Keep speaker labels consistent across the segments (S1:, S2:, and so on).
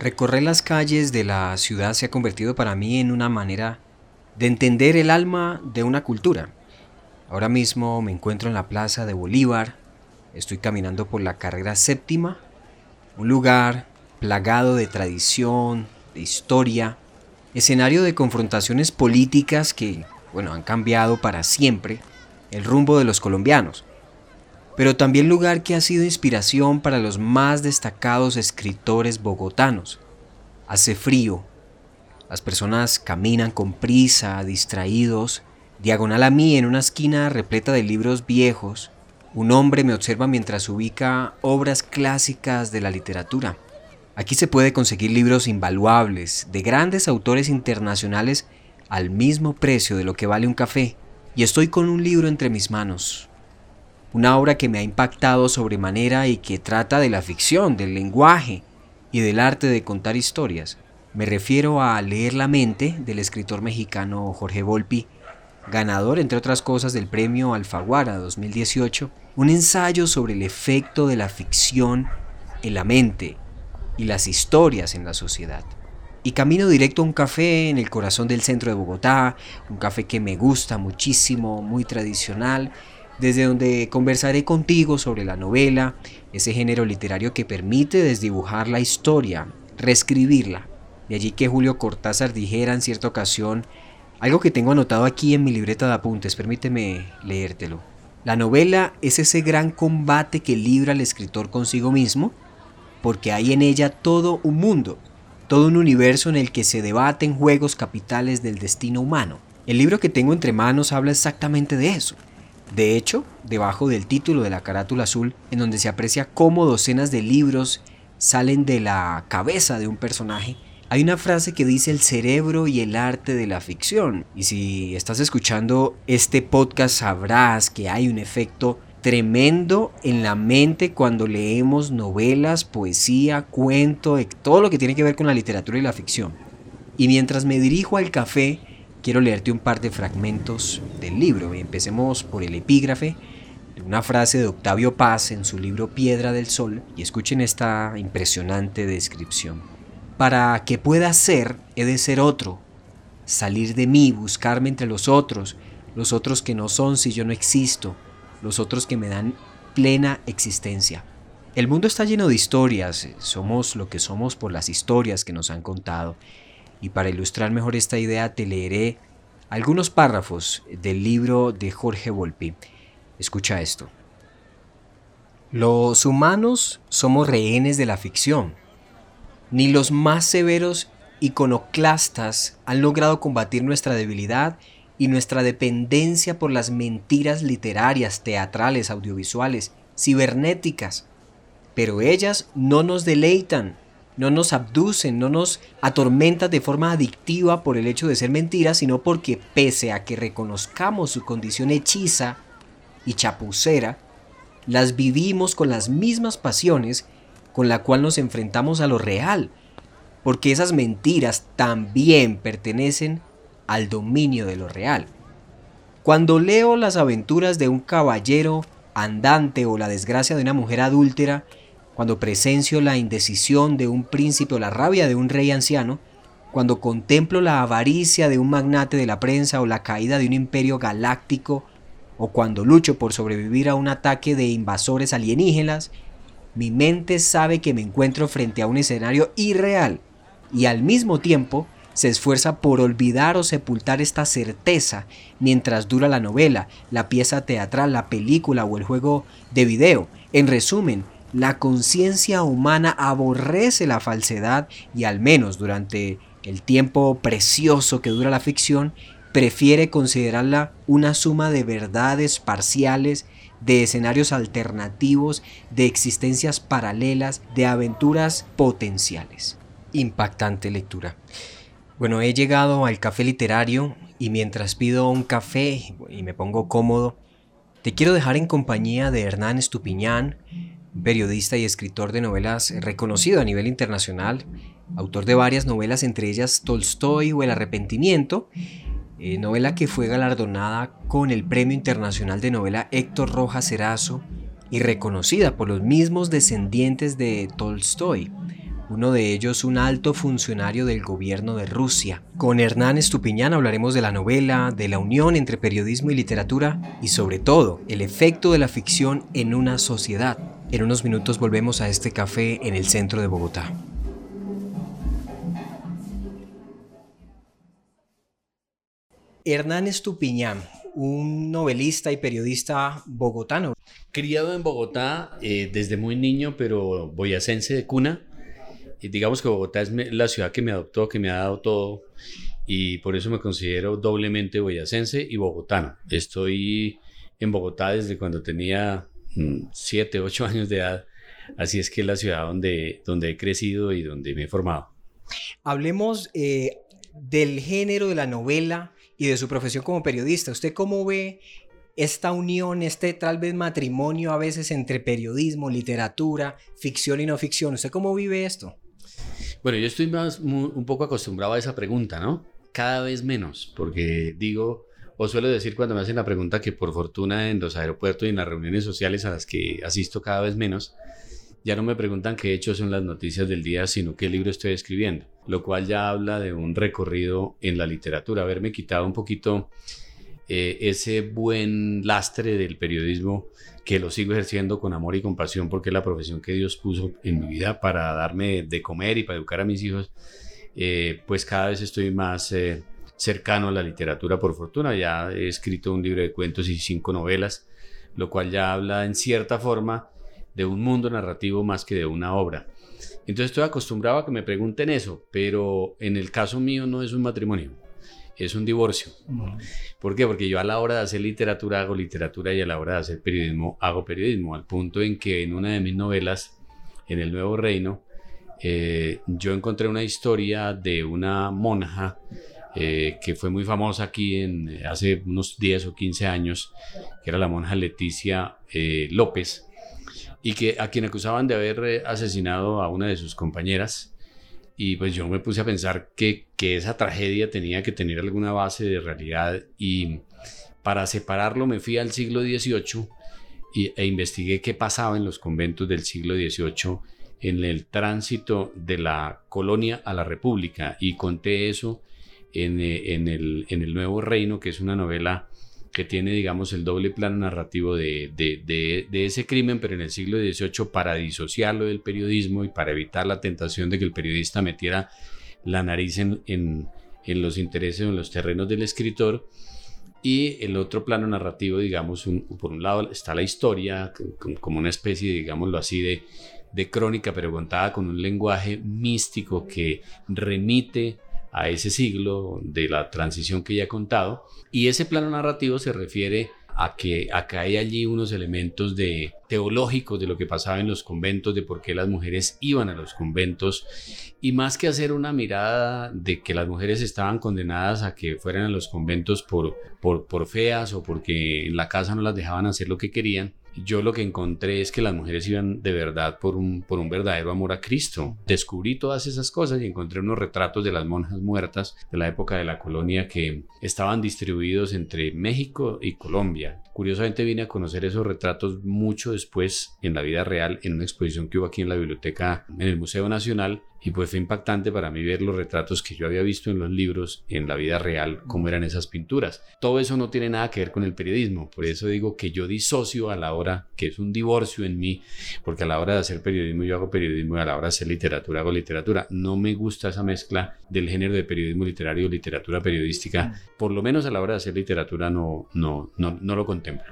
S1: Recorrer las calles de la ciudad se ha convertido para mí en una manera de entender el alma de una cultura. Ahora mismo me encuentro en la Plaza de Bolívar, estoy caminando por la carrera séptima, un lugar plagado de tradición, de historia, escenario de confrontaciones políticas que, bueno, han cambiado para siempre el rumbo de los colombianos pero también lugar que ha sido inspiración para los más destacados escritores bogotanos. Hace frío, las personas caminan con prisa, distraídos, diagonal a mí en una esquina repleta de libros viejos, un hombre me observa mientras ubica obras clásicas de la literatura. Aquí se puede conseguir libros invaluables de grandes autores internacionales al mismo precio de lo que vale un café, y estoy con un libro entre mis manos, una obra que me ha impactado sobremanera y que trata de la ficción, del lenguaje y del arte de contar historias. Me refiero a Leer la mente del escritor mexicano Jorge Volpi, ganador entre otras cosas del premio Alfaguara 2018, un ensayo sobre el efecto de la ficción en la mente y las historias en la sociedad. Y camino directo a un café en el corazón del centro de Bogotá, un café que me gusta muchísimo, muy tradicional, desde donde conversaré contigo sobre la novela, ese género literario que permite desdibujar la historia, reescribirla. De allí que Julio Cortázar dijera en cierta ocasión algo que tengo anotado aquí en mi libreta de apuntes, permíteme leértelo. La novela es ese gran combate que libra el escritor consigo mismo, porque hay en ella todo un mundo, todo un universo en el que se debaten juegos capitales del destino humano. El libro que tengo entre manos habla exactamente de eso, de hecho, debajo del título de la carátula azul, en donde se aprecia cómo docenas de libros salen de la cabeza de un personaje, hay una frase que dice el cerebro y el arte de la ficción. Y si estás escuchando este podcast sabrás que hay un efecto tremendo en la mente cuando leemos novelas, poesía, cuento, todo lo que tiene que ver con la literatura y la ficción. Y mientras me dirijo al café, quiero leerte un par de fragmentos del libro. Empecemos por el epígrafe, una frase de Octavio Paz en su libro Piedra del Sol, y escuchen esta impresionante descripción. Para que pueda ser, he de ser otro, salir de mí, buscarme entre los otros, los otros que no son si yo no existo, los otros que me dan plena existencia. El mundo está lleno de historias, somos lo que somos por las historias que nos han contado, y para ilustrar mejor esta idea te leeré algunos párrafos del libro de Jorge Volpi. Escucha esto. Los humanos somos rehenes de la ficción. Ni los más severos iconoclastas han logrado combatir nuestra debilidad y nuestra dependencia por las mentiras literarias, teatrales, audiovisuales, cibernéticas. Pero ellas no nos deleitan, no nos abducen, no nos atormentan de forma adictiva por el hecho de ser mentiras, sino porque pese a que reconozcamos su condición hechiza y chapucera, las vivimos con las mismas pasiones con la cual nos enfrentamos a lo real, porque esas mentiras también pertenecen al dominio de lo real. Cuando leo las aventuras de un caballero andante o la desgracia de una mujer adúltera, cuando presencio la indecisión de un príncipe o la rabia de un rey anciano, cuando contemplo la avaricia de un magnate de la prensa o la caída de un imperio galáctico, o cuando lucho por sobrevivir a un ataque de invasores alienígenas, mi mente sabe que me encuentro frente a un escenario irreal y al mismo tiempo se esfuerza por olvidar o sepultar esta certeza mientras dura la novela, la pieza teatral, la película o el juego de video. En resumen, la conciencia humana aborrece la falsedad y al menos durante el tiempo precioso que dura la ficción, prefiere considerarla una suma de verdades parciales, de escenarios alternativos, de existencias paralelas, de aventuras potenciales. Impactante lectura. Bueno, he llegado al café literario y mientras pido un café y me pongo cómodo, te quiero dejar en compañía de Hernán Estupiñán, periodista y escritor de novelas reconocido a nivel internacional, autor de varias novelas, entre ellas Tolstoy o El arrepentimiento, eh, novela que fue galardonada con el Premio Internacional de Novela Héctor Rojas Erazo y reconocida por los mismos descendientes de Tolstoy. Uno de ellos un alto funcionario del gobierno de Rusia. Con Hernán Estupiñán hablaremos de la novela, de la unión entre periodismo y literatura y sobre todo el efecto de la ficción en una sociedad. En unos minutos volvemos a este café en el centro de Bogotá. Hernán Estupiñán, un novelista y periodista bogotano.
S2: Criado en Bogotá eh, desde muy niño, pero boyacense de cuna. Y digamos que Bogotá es la ciudad que me adoptó, que me ha dado todo. Y por eso me considero doblemente boyacense y bogotano. Estoy en Bogotá desde cuando tenía 7, mm, 8 años de edad. Así es que es la ciudad donde, donde he crecido y donde me he formado.
S1: Hablemos eh, del género de la novela y de su profesión como periodista. ¿Usted cómo ve esta unión, este tal vez matrimonio a veces entre periodismo, literatura, ficción y no ficción? ¿Usted cómo vive esto?
S2: Bueno, yo estoy más un poco acostumbrado a esa pregunta, ¿no? Cada vez menos, porque digo, o suelo decir cuando me hacen la pregunta que por fortuna en los aeropuertos y en las reuniones sociales a las que asisto cada vez menos, ya no me preguntan qué hechos son las noticias del día, sino qué libro estoy escribiendo, lo cual ya habla de un recorrido en la literatura, haberme quitado un poquito eh, ese buen lastre del periodismo que lo sigo ejerciendo con amor y compasión porque es la profesión que Dios puso en mi vida para darme de comer y para educar a mis hijos, eh, pues cada vez estoy más eh, cercano a la literatura por fortuna. Ya he escrito un libro de cuentos y cinco novelas, lo cual ya habla en cierta forma de un mundo narrativo más que de una obra. Entonces estoy acostumbrado a que me pregunten eso, pero en el caso mío no es un matrimonio, es un divorcio. ¿Por qué? Porque yo a la hora de hacer literatura hago literatura y a la hora de hacer periodismo hago periodismo, al punto en que en una de mis novelas, en El Nuevo Reino, eh, yo encontré una historia de una monja eh, que fue muy famosa aquí en, hace unos 10 o 15 años, que era la monja Leticia eh, López, y que a quien acusaban de haber eh, asesinado a una de sus compañeras. Y pues yo me puse a pensar que, que esa tragedia tenía que tener alguna base de realidad y para separarlo me fui al siglo XVIII y, e investigué qué pasaba en los conventos del siglo XVIII en el tránsito de la colonia a la república y conté eso en, eh, en, el, en el Nuevo Reino, que es una novela que tiene, digamos, el doble plano narrativo de, de, ese crimen, pero en el siglo XVIII para disociarlo del periodismo y para evitar la tentación de que el periodista metiera la nariz en, en, los intereses o en los terrenos del escritor. Y el otro plano narrativo, digamos, por un lado está la historia, como una especie, digámoslo así, de, de crónica, pero contada con un lenguaje místico que remite a ese siglo de la transición que ya he contado. Y ese plano narrativo se refiere a que acá hay allí unos elementos de teológicos de lo que pasaba en los conventos, de por qué las mujeres iban a los conventos, y más que hacer una mirada de que las mujeres estaban condenadas a que fueran a los conventos por, por, por feas o porque en la casa no las dejaban hacer lo que querían, yo lo que encontré es que las mujeres iban de verdad por un, por un verdadero amor a Cristo. Descubrí todas esas cosas y encontré unos retratos de las monjas muertas de la época de la colonia que estaban distribuidos entre México y Colombia. Curiosamente vine a conocer esos retratos mucho después en la vida real en una exposición que hubo aquí en la biblioteca, en el Museo Nacional, y pues fue impactante para mí ver los retratos que yo había visto en los libros en la vida real, cómo eran esas pinturas. Todo eso no tiene nada que ver con el periodismo, por eso digo que yo disocio a la hora, que es un divorcio en mí, porque a la hora de hacer periodismo yo hago periodismo y a la hora de hacer literatura hago literatura. No me gusta esa mezcla del género de periodismo literario literatura periodística, por lo menos a la hora de hacer literatura no, no, no, no lo contemplo.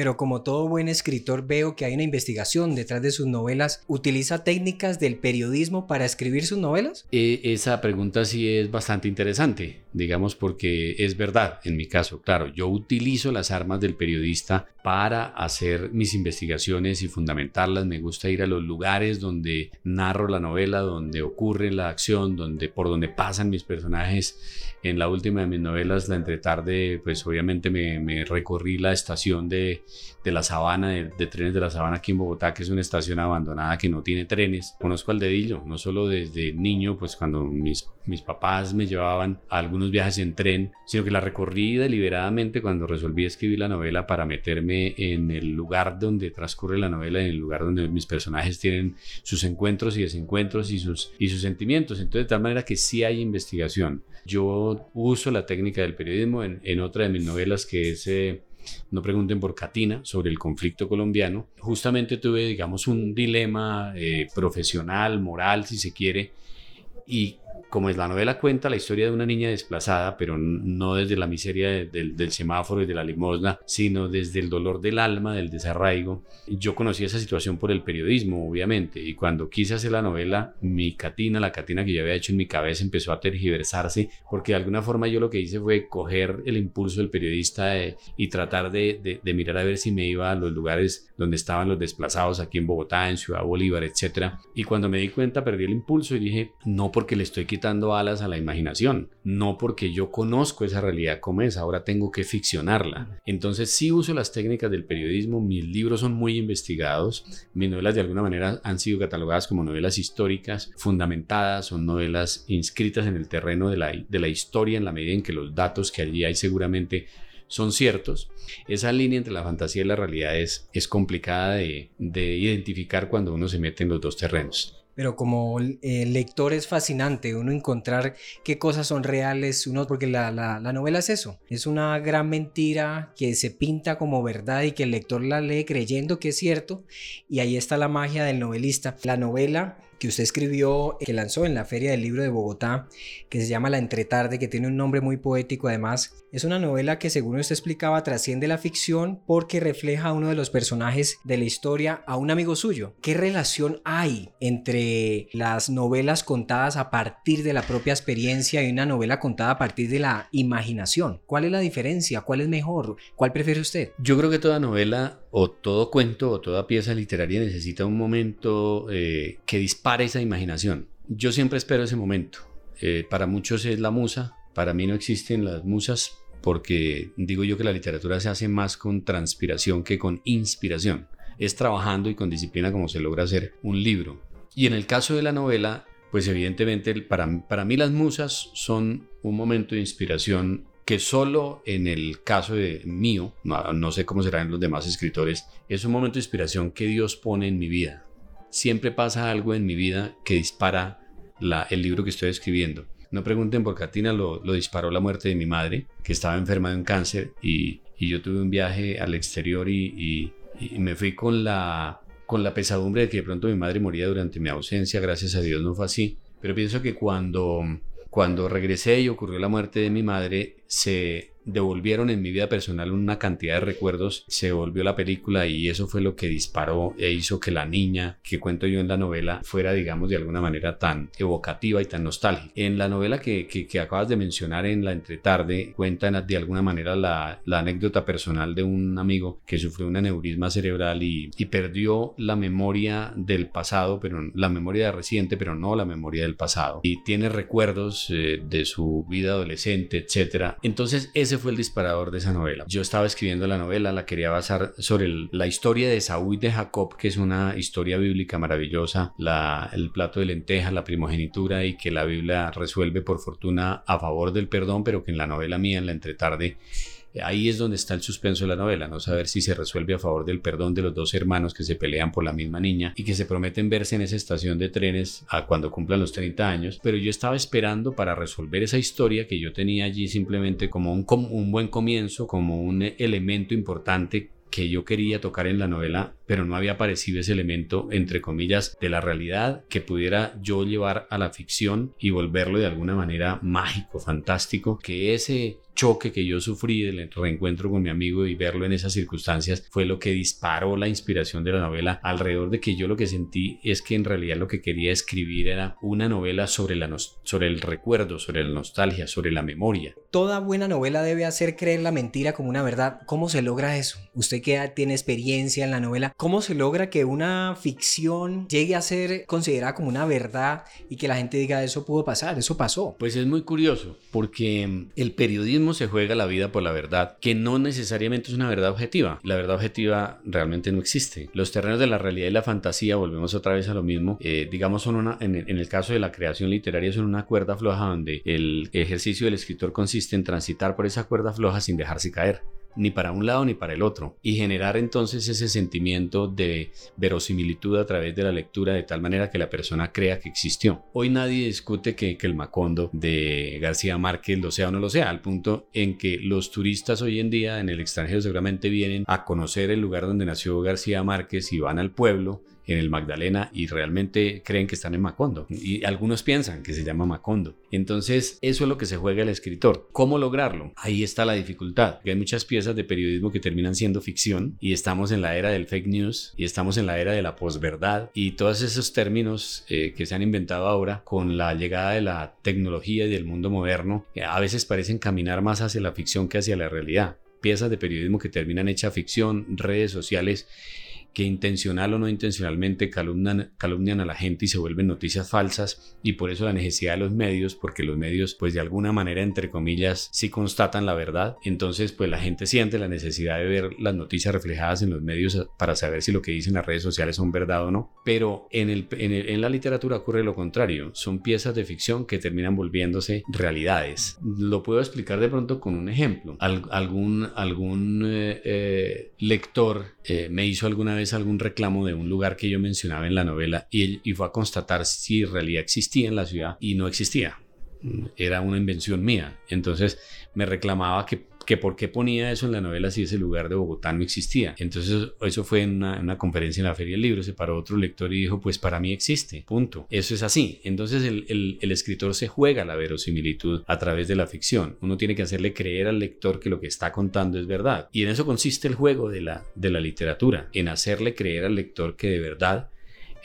S1: Pero como todo buen escritor veo que hay una investigación detrás de sus novelas. ¿Utiliza técnicas del periodismo para escribir sus novelas?
S2: Eh, esa pregunta sí es bastante interesante, digamos porque es verdad en mi caso. Claro, yo utilizo las armas del periodista para hacer mis investigaciones y fundamentarlas. Me gusta ir a los lugares donde narro la novela, donde ocurre la acción, donde por donde pasan mis personajes. En la última de mis novelas, La Entretarde, pues obviamente me, me recorrí la estación de de la sabana, de, trenes de la sabana aquí en Bogotá, que es una estación abandonada que no tiene trenes. Conozco al dedillo, no solo desde niño, pues cuando mis, mis papás me llevaban a algunos viajes en tren, sino que la recorrí deliberadamente cuando resolví escribir la novela para meterme en el lugar donde transcurre la novela, en el lugar donde mis personajes tienen sus encuentros y desencuentros y sus, y sus sentimientos. Entonces, de tal manera que sí hay investigación. Yo uso la técnica del periodismo en, en otra de mis novelas que es... Eh, no pregunten por Katina sobre el conflicto colombiano. Justamente tuve, digamos, un dilema eh, profesional, moral, si se quiere, y como es la novela cuenta la historia de una niña desplazada, pero no desde la miseria del semáforo y de la limosna, sino desde el dolor del alma, del desarraigo. Yo conocí esa situación por el periodismo, obviamente, y cuando quise hacer la novela, mi catina, la catina que yo había hecho en mi cabeza, empezó a tergiversarse, porque de alguna forma yo lo que hice fue coger el impulso del periodista eh, y tratar de, de, mirar a ver si me iba a los lugares donde estaban los desplazados, aquí en Bogotá, en Ciudad Bolívar, etc. Y cuando me di cuenta, perdí el impulso y dije, no porque le estoy quitando alas a la imaginación, no porque yo conozco esa realidad como es, ahora tengo que ficcionarla. Entonces sí uso las técnicas del periodismo, mis libros son muy investigados, mis novelas de alguna manera han sido catalogadas como novelas históricas, fundamentadas, son novelas inscritas en el terreno de la, de la historia en la medida en que los datos que allí hay seguramente son ciertos. Esa línea entre la fantasía y la realidad es, es complicada de, de identificar cuando uno se mete en los dos terrenos
S1: pero como eh, lector es fascinante uno encontrar qué cosas son reales, uno, porque la, la, la, novela es eso, es una gran mentira que se pinta como verdad y que el lector la lee creyendo que es cierto y ahí está la magia del novelista. La novela que usted escribió, que lanzó en la Feria del Libro de Bogotá, que se llama La Entretarde, que tiene un nombre muy poético además. Es una novela que, según usted explicaba, trasciende la ficción porque refleja a uno de los personajes de la historia, a un amigo suyo. ¿Qué relación hay entre las novelas contadas a partir de la propia experiencia y una novela contada a partir de la imaginación? ¿Cuál es la diferencia? ¿Cuál es mejor? ¿Cuál prefiere usted?
S2: Yo creo que toda novela o todo cuento o toda pieza literaria necesita un momento eh, que dispare esa imaginación. Yo siempre espero ese momento. Eh, para muchos es la musa, para mí no existen las musas porque digo yo que la literatura se hace más con transpiración que con inspiración. Es trabajando y con disciplina como se logra hacer un libro. Y en el caso de la novela, pues evidentemente para, para mí las musas son un momento de inspiración que solo en el caso de mío, no, sé cómo será en los demás escritores, es un momento de inspiración que Dios pone en mi vida. Siempre pasa algo en mi vida que dispara el libro que estoy escribiendo. No pregunten por Katina, lo, disparó la muerte de mi madre, que estaba enferma de un cáncer, y, yo tuve un viaje al exterior y, y, me fui con la, con la pesadumbre de que de pronto mi madre moría durante mi ausencia, gracias a Dios no fue así. Pero pienso que cuando, cuando regresé y ocurrió la muerte de mi madre, se devolvieron en mi vida personal una cantidad de recuerdos, se volvió la película y eso fue lo que disparó e hizo que la niña que cuento yo en la novela fuera, digamos, de alguna manera tan evocativa y tan nostálgica. En la novela que, acabas de mencionar en la entretarde, cuentan de alguna manera la, anécdota personal de un amigo que sufrió un aneurisma cerebral y, y perdió la memoria del pasado, pero la memoria reciente, pero no la memoria del pasado. Y tiene recuerdos eh, de su vida adolescente, etcétera. Entonces, ese fue el disparador de esa novela. Yo estaba escribiendo la novela, la quería basar sobre la historia de Saúl y de Jacob, que es una historia bíblica maravillosa, la, el plato de lenteja, la primogenitura y que la Biblia resuelve por fortuna a favor del perdón, pero que en la novela mía, en la entretarde, Ahí es donde está el suspenso de la novela, no saber si se resuelve a favor del perdón de los dos hermanos que se pelean por la misma niña y que se prometen verse en esa estación de trenes a cuando cumplan los 30 años, pero yo estaba esperando para resolver esa historia que yo tenía allí simplemente como un, buen comienzo, como un elemento importante que yo quería tocar en la novela, pero no había aparecido ese elemento, entre comillas, de la realidad que pudiera yo llevar a la ficción y volverlo de alguna manera mágico, fantástico, que ese choque que yo sufrí del reencuentro con mi amigo y verlo en esas circunstancias fue lo que disparó la inspiración de la novela alrededor de que yo lo que sentí es que en realidad lo que quería escribir era una novela sobre, la sobre el recuerdo, sobre la nostalgia, sobre la memoria.
S1: Toda buena novela debe hacer creer la mentira como una verdad. ¿Cómo se logra eso? Usted que tiene experiencia en la novela, ¿cómo se logra que una ficción llegue a ser considerada como una verdad y que la gente diga eso pudo pasar, eso pasó?
S2: Pues es muy curioso porque el periodismo se juega la vida por la verdad, que no necesariamente es una verdad objetiva. La verdad objetiva realmente no existe. Los terrenos de la realidad y la fantasía, volvemos otra vez a lo mismo, eh, digamos, son una, en el caso de la creación literaria, son una cuerda floja donde el ejercicio del escritor consiste en transitar por esa cuerda floja sin dejarse caer ni para un lado ni para el otro, y generar entonces ese sentimiento de verosimilitud a través de la lectura de tal manera que la persona crea que existió. Hoy nadie discute que, el Macondo de García Márquez lo sea o no lo sea, al punto en que los turistas hoy en día en el extranjero seguramente vienen a conocer el lugar donde nació García Márquez y van al pueblo en el Magdalena y realmente creen que están en Macondo. Y algunos piensan que se llama Macondo. Entonces, eso es lo que se juega el escritor. ¿Cómo lograrlo? Ahí está la dificultad. Hay muchas piezas de periodismo que terminan siendo ficción y estamos en la era del fake news y estamos en la era de la posverdad y todos esos términos eh, que se han inventado ahora con la llegada de la tecnología y del mundo moderno eh, a veces parecen caminar más hacia la ficción que hacia la realidad. Piezas de periodismo que terminan hecha ficción, redes sociales que intencional o no intencionalmente calumnian, a la gente y se vuelven noticias falsas y por eso la necesidad de los medios, porque los medios pues de alguna manera entre comillas sí constatan la verdad, entonces pues la gente siente la necesidad de ver las noticias reflejadas en los medios para saber si lo que dicen las redes sociales son verdad o no, pero en, el, en, la literatura ocurre lo contrario, son piezas de ficción que terminan volviéndose realidades. Lo puedo explicar de pronto con un ejemplo. algún algún eh, eh, lector eh, me hizo alguna vez algún reclamo de un lugar que yo mencionaba en la novela y, y fue a constatar si en realidad existía en la ciudad y no existía. Era una invención mía. Entonces me reclamaba que que por qué ponía eso en la novela si ese lugar de Bogotá no existía. Entonces eso fue en una, conferencia en la Feria del Libro, se paró otro lector y dijo, pues para mí existe, punto. Eso es así. Entonces el, el, escritor se juega la verosimilitud a través de la ficción. Uno tiene que hacerle creer al lector que lo que está contando es verdad. Y en eso consiste el juego de la, de la literatura, en hacerle creer al lector que de verdad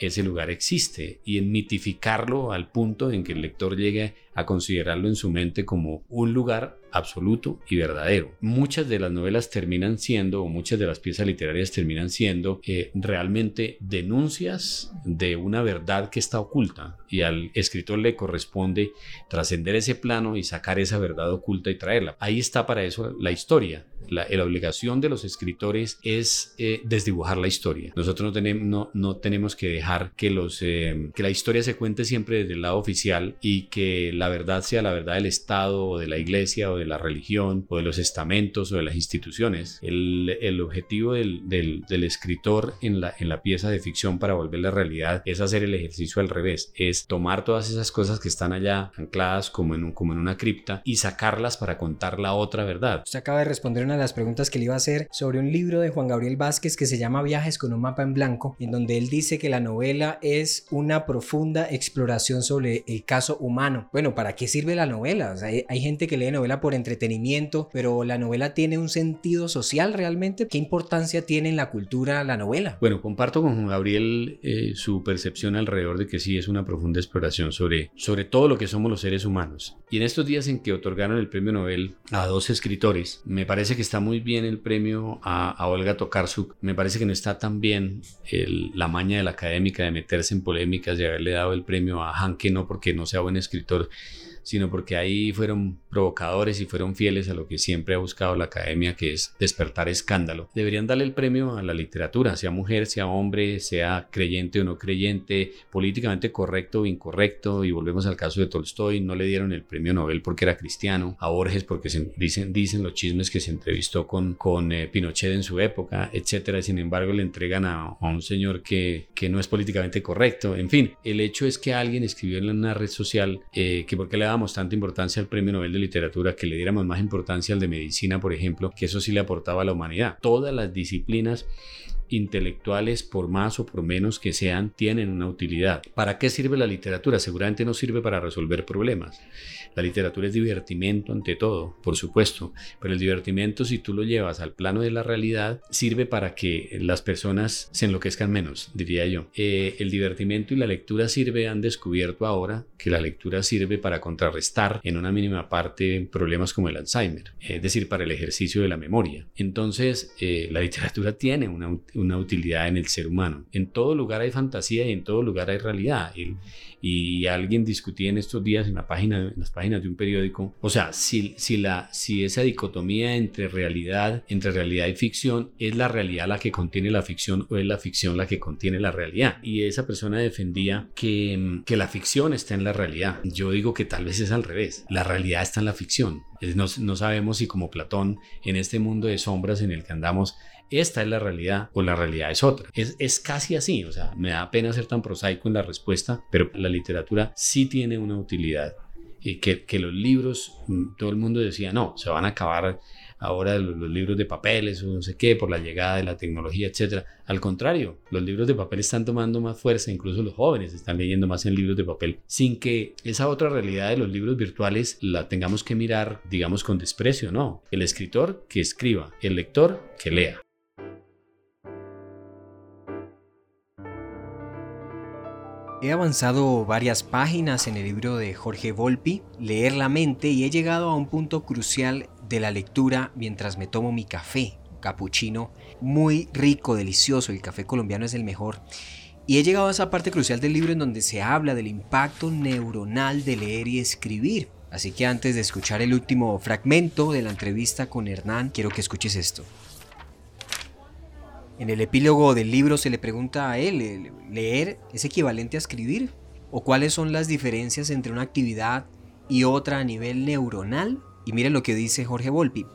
S2: ese lugar existe y en mitificarlo al punto en que el lector llegue a considerarlo en su mente como un lugar absoluto y verdadero. Muchas de las novelas terminan siendo, o muchas de las piezas literarias terminan siendo eh, realmente denuncias de una verdad que está oculta y al escritor le corresponde trascender ese plano y sacar esa verdad oculta y traerla. Ahí está para eso la historia. La, obligación de los escritores es eh, desdibujar la historia. Nosotros no tenemos, no, no tenemos que dejar que, los, eh, que la historia se cuente siempre desde el lado oficial y que la verdad sea la verdad del Estado o de la iglesia o de la religión o de los estamentos o de las instituciones. El, el objetivo del, del, del, escritor en la, en la pieza de ficción para volver la realidad es hacer el ejercicio al revés, es tomar todas esas cosas que están allá ancladas como en, un, como en una cripta y sacarlas para contar la otra verdad.
S1: Usted acaba de responder una de las preguntas que le iba a hacer sobre un libro de Juan Gabriel Vázquez que se llama Viajes con un mapa en blanco, en donde él dice que la novela es una profunda exploración sobre el caso humano. Bueno, ¿para qué sirve la novela? O sea, hay, gente que lee novela por entretenimiento, pero la novela tiene un sentido social realmente. ¿Qué importancia tiene en la cultura la novela?
S2: Bueno, comparto con Gabriel eh, su percepción alrededor de que sí es una profunda exploración sobre, sobre todo lo que somos los seres humanos. Y en estos días en que otorgaron el premio Nobel a dos escritores, me parece que está muy bien el premio a, Olga Tokarczuk. Me parece que no está tan bien la maña de la académica de meterse en polémicas y haberle dado el premio a Hanke, no porque no sea buen escritor, sino porque ahí fueron provocadores y fueron fieles a lo que siempre ha buscado la academia, que es despertar escándalo. Deberían darle el premio a la literatura, sea mujer, sea hombre, sea creyente o no creyente, políticamente correcto o incorrecto, y volvemos al caso de Tolstoy, no le dieron el premio Nobel porque era cristiano, a Borges porque se, dicen, dicen los chismes que se entrevistó con, con eh, Pinochet en su época, etcétera, sin embargo le entregan a, a un señor que, que, no es políticamente correcto, en fin, el hecho es que alguien escribió en una red social eh, que porque le da tanta importancia al Premio Nobel de Literatura, que le diéramos más importancia al de medicina, por ejemplo, que eso sí le aportaba a la humanidad. Todas las disciplinas intelectuales, por más o por menos que sean, tienen una utilidad. ¿Para qué sirve la literatura? Seguramente no sirve para resolver problemas. La literatura es divertimento ante todo, por supuesto, pero el divertimento si tú lo llevas al plano de la realidad sirve para que las personas se enloquezcan menos, diría yo. Eh, el divertimento y la lectura sirve, han descubierto ahora que la lectura sirve para contrarrestar en una mínima parte problemas como el Alzheimer, es decir, para el ejercicio de la memoria. Entonces, eh, la literatura tiene una, una utilidad en el ser humano. En todo lugar hay fantasía y en todo lugar hay realidad. Y, alguien discutía en estos días en, las páginas de un periódico, o sea, si, esa dicotomía entre realidad, entre realidad y ficción, es la realidad la que contiene la ficción o es la ficción la que contiene la realidad. Y esa persona defendía que, la ficción está en la realidad. Yo digo que tal vez es al revés. La realidad está en la ficción. No sabemos si como Platón, en este mundo de sombras en el que andamos, esta es la realidad o la realidad es otra. Es, es casi así, o sea, me da pena ser tan prosaico en la respuesta, pero la literatura sí tiene una utilidad. Y que, que los libros, mm, todo el mundo decía, no, se van a acabar ahora los, libros de papeles o no sé qué por la llegada de la tecnología, etcétera. Al contrario, los libros de papel están tomando más fuerza, incluso los jóvenes están leyendo más en libros de papel, sin que esa otra realidad de los libros virtuales la tengamos que mirar, digamos, con desprecio, no. El escritor que escriba, el lector que lea.
S1: He avanzado varias páginas en el libro de Jorge Volpi, Leer la mente, y he llegado a un punto crucial de la lectura mientras me tomo mi café, capuchino, muy rico, delicioso, el café colombiano es el mejor. Y he llegado a esa parte crucial del libro en donde se habla del impacto neuronal de leer y escribir. Así que antes de escuchar el último fragmento de la entrevista con Hernán, quiero que escuches esto. En el epílogo del libro se le pregunta a él, ¿leer es equivalente a escribir? ¿O cuáles son las diferencias entre una actividad y otra a nivel neuronal? Y miren lo que dice Jorge Volpi.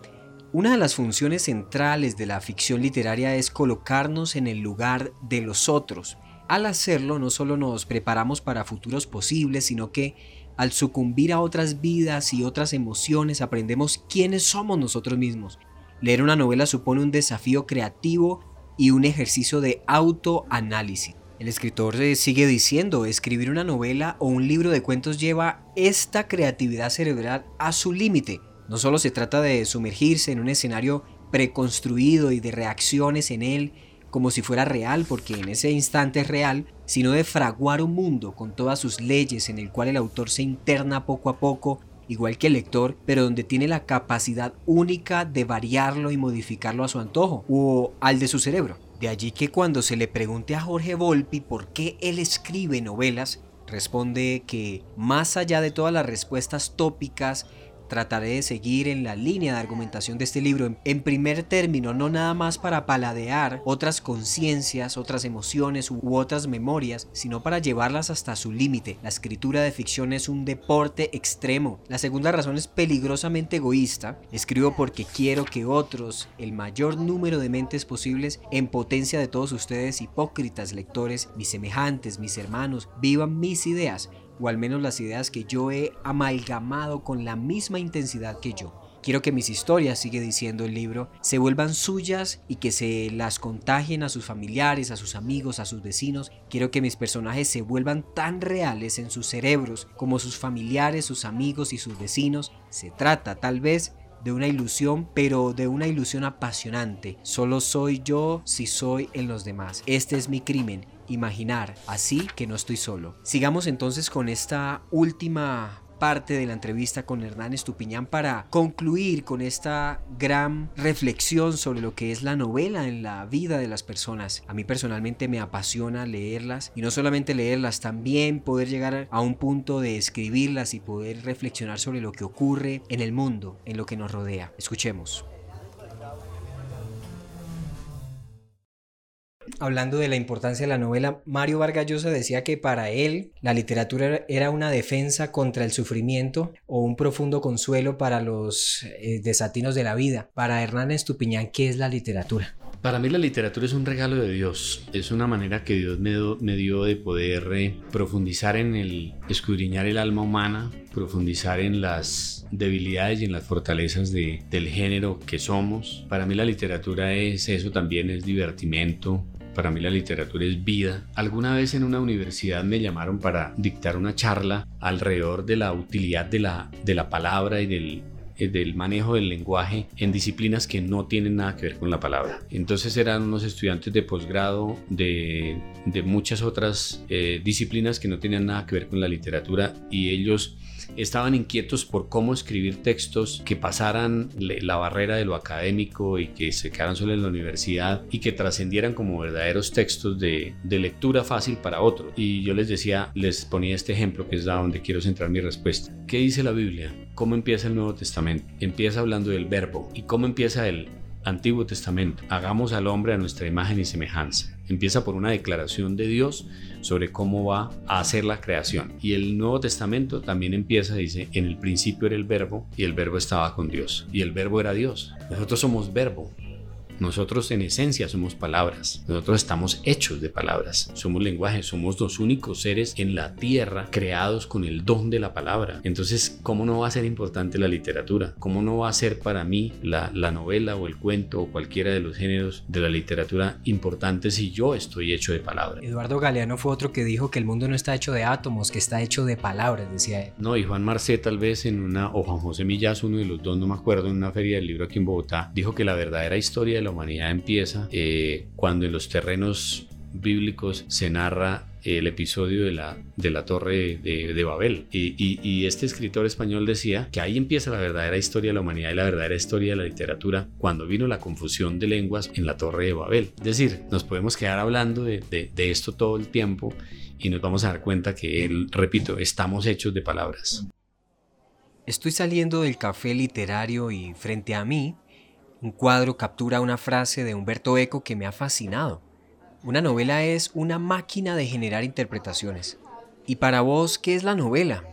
S1: Una de las funciones centrales de la ficción literaria es colocarnos en el lugar de los otros. Al hacerlo no solo nos preparamos para futuros posibles, sino que al sucumbir a otras vidas y otras emociones aprendemos quiénes somos nosotros mismos. Leer una novela supone un desafío creativo y un ejercicio de autoanálisis. El escritor sigue diciendo, escribir una novela o un libro de cuentos lleva esta creatividad cerebral a su límite. No solo se trata de sumergirse en un escenario preconstruido y de reacciones en él como si fuera real, porque en ese instante es real, sino de fraguar un mundo con todas sus leyes en el cual el autor se interna poco a poco igual que el lector, pero donde tiene la capacidad única de variarlo y modificarlo a su antojo o al de su cerebro. De allí que cuando se le pregunte a Jorge Volpi por qué él escribe novelas, responde que más allá de todas las respuestas tópicas trataré de seguir en la línea de argumentación de este libro. En primer término, no nada más para paladear otras conciencias, otras emociones u otras memorias, sino para llevarlas hasta su límite. La escritura de ficción es un deporte extremo. La segunda razón es peligrosamente egoísta. Escribo porque quiero que otros, el mayor número de mentes posibles, en potencia de todos ustedes hipócritas lectores, mis semejantes, mis hermanos, vivan mis ideas o al menos las ideas que yo he amalgamado con la misma intensidad que yo. Quiero que mis historias, sigue diciendo el libro, se vuelvan suyas y que se las contagien a sus familiares, a sus amigos, a sus vecinos. Quiero que mis personajes se vuelvan tan reales en sus cerebros como sus familiares, sus amigos y sus vecinos. Se trata tal vez de una ilusión, pero de una ilusión apasionante. Solo soy yo si soy en los demás. Este es mi crimen imaginar así que no estoy solo. Sigamos entonces con esta última parte de la entrevista con Hernán Estupiñán para concluir con esta gran reflexión sobre lo que es la novela en la vida de las personas. A mí personalmente me apasiona leerlas y no solamente leerlas, también poder llegar a un punto de escribirlas y poder reflexionar sobre lo que ocurre en el mundo, en lo que nos rodea. Escuchemos. Hablando de la importancia de la novela, Mario Vargas Llosa decía que para él la literatura era una defensa contra el sufrimiento o un profundo consuelo para los eh, desatinos de la vida. Para Hernán Estupiñán, ¿qué es la literatura?
S2: Para mí la literatura es un regalo de Dios, es una manera que Dios me, dio de poder eh, profundizar en el, escudriñar el alma humana, profundizar en las debilidades y en las fortalezas de, del género que somos. Para mí la literatura es eso también, es divertimento, para mí la literatura es vida. Alguna vez en una universidad me llamaron para dictar una charla alrededor de la utilidad de la, de la palabra y del del manejo del lenguaje en disciplinas que no tienen nada que ver con la palabra. Entonces eran unos estudiantes de posgrado de, de, muchas otras eh, disciplinas que no tenían nada que ver con la literatura y ellos estaban inquietos por cómo escribir textos que pasaran la barrera de lo académico y que se quedaran solo en la universidad y que trascendieran como verdaderos textos de, lectura fácil para otros. Y yo les decía, les ponía este ejemplo que es a donde quiero centrar mi respuesta. ¿Qué dice la Biblia? ¿Cómo empieza el Nuevo Testamento? Empieza hablando del verbo. ¿Y cómo empieza el Antiguo Testamento? Hagamos al hombre a nuestra imagen y semejanza. Empieza por una declaración de Dios sobre cómo va a hacer la creación. Y el Nuevo Testamento también empieza, dice, en el principio era el verbo y el verbo estaba con Dios. Y el verbo era Dios. Nosotros somos verbo. Nosotros en esencia somos palabras. Nosotros estamos hechos de palabras. Somos lenguaje. Somos los únicos seres en la tierra creados con el don de la palabra. Entonces, ¿cómo no va a ser importante la literatura? ¿Cómo no va a ser para mí la, la novela o el cuento o cualquiera de los géneros de la literatura importante si yo estoy hecho de palabras?
S1: Eduardo Galeano fue otro que dijo que el mundo no está hecho de átomos, que está hecho de palabras, decía él.
S2: No, y Juan Marcé tal vez en una, o Juan José Millás, uno de los dos, no me acuerdo, en una feria del libro aquí en Bogotá, dijo que la verdadera historia de la humanidad empieza eh, cuando en los terrenos bíblicos se narra el episodio de la, de la torre de, Babel. Y, y, este escritor español decía que ahí empieza la verdadera historia de la humanidad y la verdadera historia de la literatura cuando vino la confusión de lenguas en la torre de Babel. Es decir, nos podemos quedar hablando de, de, de esto todo el tiempo y nos vamos a dar cuenta que, repito, estamos hechos de palabras.
S1: Estoy saliendo del café literario y frente a mí un cuadro captura una frase de Humberto Eco que me ha fascinado. Una novela es una máquina de generar interpretaciones. ¿Y para vos qué es la novela?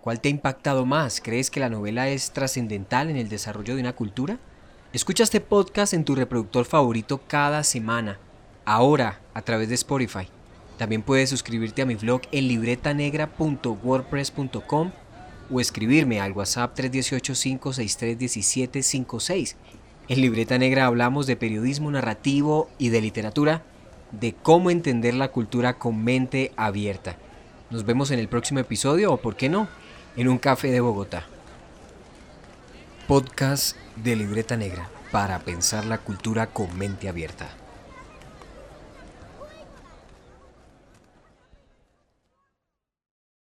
S1: ¿Cuál te ha impactado más? ¿Crees que la novela es trascendental en el desarrollo de una cultura? Escucha este podcast en tu reproductor favorito cada semana, ahora a través de Spotify. También puedes suscribirte a mi blog en libretanegra.wordpress.com o escribirme al WhatsApp 318-563-1756 en Libreta Negra hablamos de periodismo narrativo y de literatura, de cómo entender la cultura con mente abierta. Nos vemos en el próximo episodio o, por qué no, en un café de Bogotá. Podcast de Libreta Negra para pensar la cultura con mente abierta.